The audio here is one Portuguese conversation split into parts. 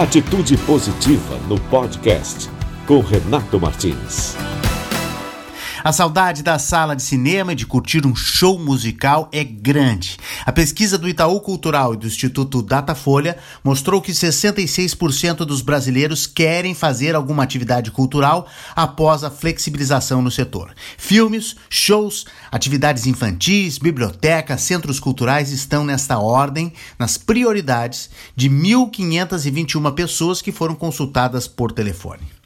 Atitude Positiva no podcast com Renato Martins. A saudade da sala de cinema e de curtir um show musical é grande. A pesquisa do Itaú Cultural e do Instituto Datafolha mostrou que 66% dos brasileiros querem fazer alguma atividade cultural após a flexibilização no setor. Filmes, shows, atividades infantis, bibliotecas, centros culturais estão nesta ordem, nas prioridades de 1.521 pessoas que foram consultadas por telefone.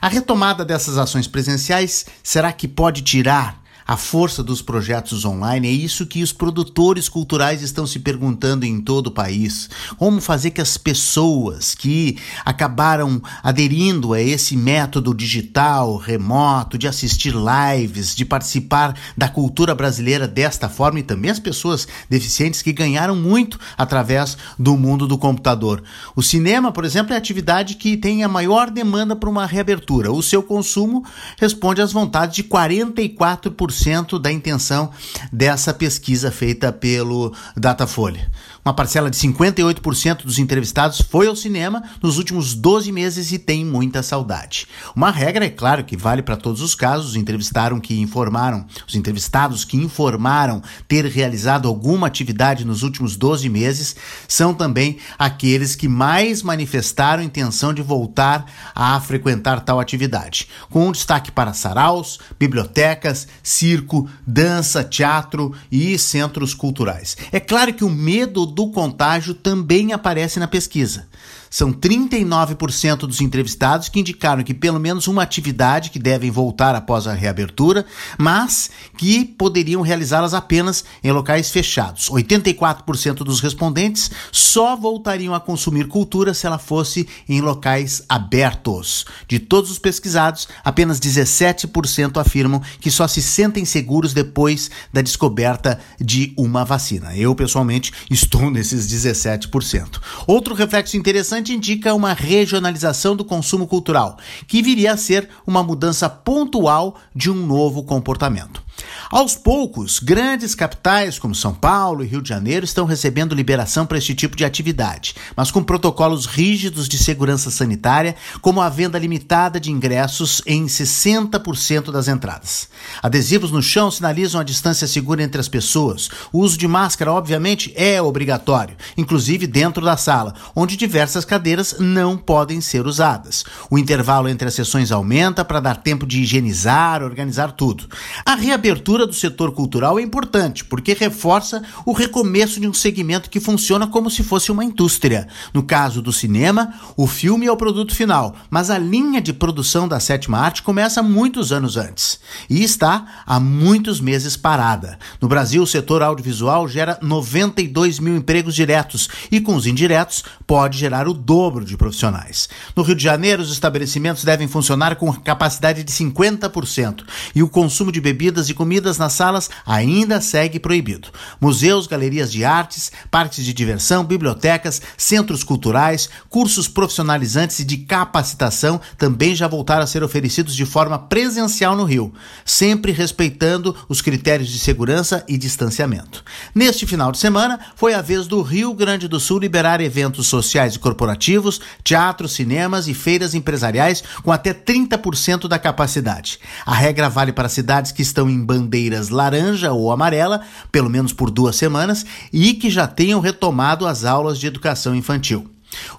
A retomada dessas ações presenciais será que pode tirar a força dos projetos online. É isso que os produtores culturais estão se perguntando em todo o país. Como fazer que as pessoas que acabaram aderindo a esse método digital, remoto, de assistir lives, de participar da cultura brasileira desta forma e também as pessoas deficientes que ganharam muito através do mundo do computador. O cinema, por exemplo, é a atividade que tem a maior demanda para uma reabertura. O seu consumo responde às vontades de 44% da intenção dessa pesquisa feita pelo Datafolha. Uma parcela de 58% dos entrevistados foi ao cinema nos últimos 12 meses e tem muita saudade. Uma regra, é claro, que vale para todos os casos. Os entrevistaram que informaram, os entrevistados que informaram ter realizado alguma atividade nos últimos 12 meses são também aqueles que mais manifestaram intenção de voltar a frequentar tal atividade, com um destaque para saraus, bibliotecas, circo, dança, teatro e centros culturais. É claro que o medo do contágio também aparece na pesquisa. São 39% dos entrevistados que indicaram que pelo menos uma atividade que devem voltar após a reabertura, mas que poderiam realizá-las apenas em locais fechados. 84% dos respondentes só voltariam a consumir cultura se ela fosse em locais abertos. De todos os pesquisados, apenas 17% afirmam que só se sentem seguros depois da descoberta de uma vacina. Eu, pessoalmente, estou nesses 17%. Outro reflexo interessante indica uma regionalização do consumo cultural, que viria a ser uma mudança pontual de um novo comportamento. Aos poucos, grandes capitais como São Paulo e Rio de Janeiro estão recebendo liberação para este tipo de atividade, mas com protocolos rígidos de segurança sanitária, como a venda limitada de ingressos em 60% das entradas. Adesivos no chão sinalizam a distância segura entre as pessoas. O uso de máscara, obviamente, é obrigatório, inclusive dentro da sala, onde diversas cadeiras não podem ser usadas. O intervalo entre as sessões aumenta para dar tempo de higienizar, organizar tudo. A reabertura do setor cultural é importante, porque reforça o recomeço de um segmento que funciona como se fosse uma indústria. No caso do cinema, o filme é o produto final, mas a linha de produção da sétima arte começa muitos anos antes e está há muitos meses parada. No Brasil, o setor audiovisual gera 92 mil empregos diretos e, com os indiretos, pode gerar o dobro de profissionais. No Rio de Janeiro, os estabelecimentos devem funcionar com capacidade de 50% e o consumo de bebidas e comidas nas salas ainda segue proibido. Museus, galerias de artes, parques de diversão, bibliotecas, centros culturais, cursos profissionalizantes e de capacitação também já voltaram a ser oferecidos de forma presencial no Rio, sempre respeitando os critérios de segurança e distanciamento. Neste final de semana, foi a vez do Rio Grande do Sul liberar eventos sociais e corporativos, teatros, cinemas e feiras empresariais com até 30% da capacidade. A regra vale para cidades que estão em bandeiras laranja ou amarela, pelo menos por duas semanas, e que já tenham retomado as aulas de educação infantil.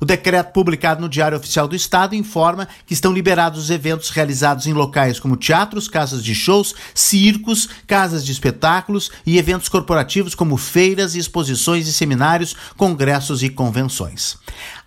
O decreto publicado no Diário Oficial do Estado informa que estão liberados os eventos realizados em locais como teatros, casas de shows, circos, casas de espetáculos e eventos corporativos como feiras, exposições e seminários, congressos e convenções.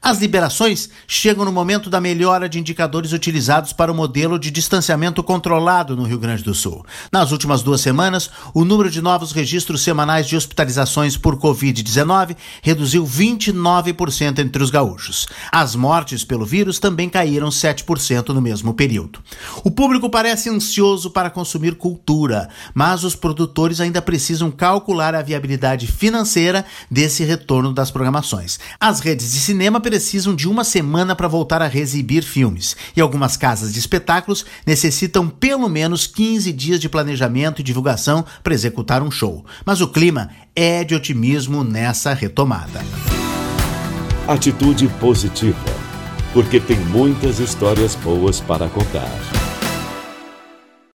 As liberações chegam no momento da melhora de indicadores utilizados para o modelo de distanciamento controlado no Rio Grande do Sul. Nas últimas duas semanas, o número de novos registros semanais de hospitalizações por Covid-19 reduziu 29% entre os gaúchos. As mortes pelo vírus também caíram 7% no mesmo período. O público parece ansioso para consumir cultura, mas os produtores ainda precisam calcular a viabilidade financeira desse retorno das programações. As redes de cinema precisam de uma semana para voltar a exibir filmes, e algumas casas de espetáculos necessitam pelo menos 15 dias de planejamento e divulgação para executar um show. Mas o clima é de otimismo nessa retomada. Atitude positiva porque tem muitas histórias boas para contar.